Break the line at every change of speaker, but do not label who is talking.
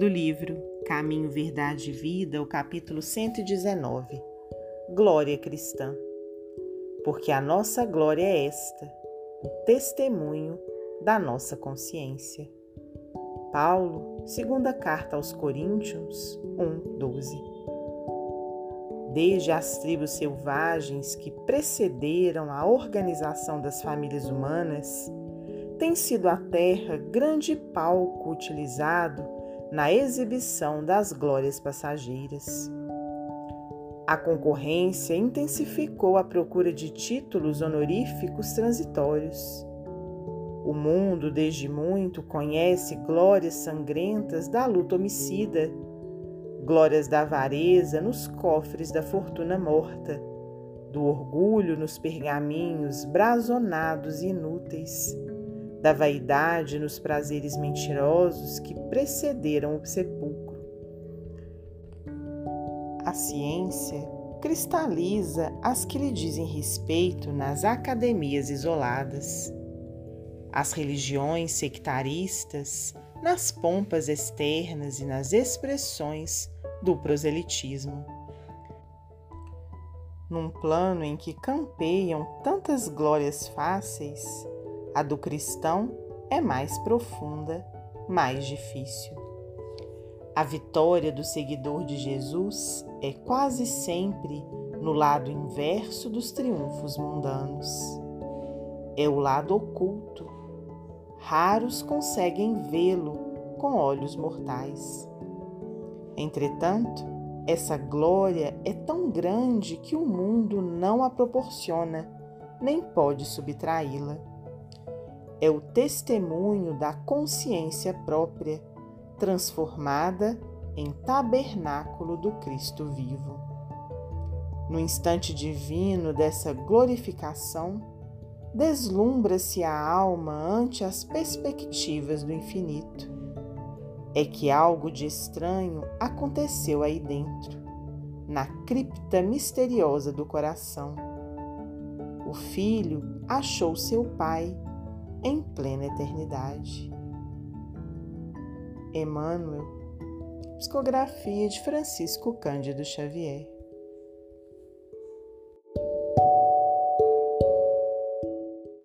do livro Caminho, Verdade e Vida, o capítulo 119. Glória cristã. Porque a nossa glória é esta, o testemunho da nossa consciência. Paulo, segunda carta aos Coríntios 1, 12. Desde as tribos selvagens que precederam a organização das famílias humanas, tem sido a terra grande palco utilizado na exibição das glórias passageiras. A concorrência intensificou a procura de títulos honoríficos transitórios. O mundo, desde muito, conhece glórias sangrentas da luta homicida, glórias da avareza nos cofres da fortuna morta, do orgulho nos pergaminhos brazonados e inúteis da vaidade nos prazeres mentirosos que precederam o sepulcro. A ciência cristaliza as que lhe dizem respeito nas academias isoladas. As religiões sectaristas nas pompas externas e nas expressões do proselitismo. Num plano em que campeiam tantas glórias fáceis, a do cristão é mais profunda, mais difícil. A vitória do seguidor de Jesus é quase sempre no lado inverso dos triunfos mundanos. É o lado oculto. Raros conseguem vê-lo com olhos mortais. Entretanto, essa glória é tão grande que o mundo não a proporciona, nem pode subtraí-la é o testemunho da consciência própria, transformada em tabernáculo do Cristo vivo. No instante divino dessa glorificação, deslumbra-se a alma ante as perspectivas do infinito. É que algo de estranho aconteceu aí dentro, na cripta misteriosa do coração. O filho achou seu pai em plena eternidade. Emmanuel, psicografia de Francisco Cândido Xavier.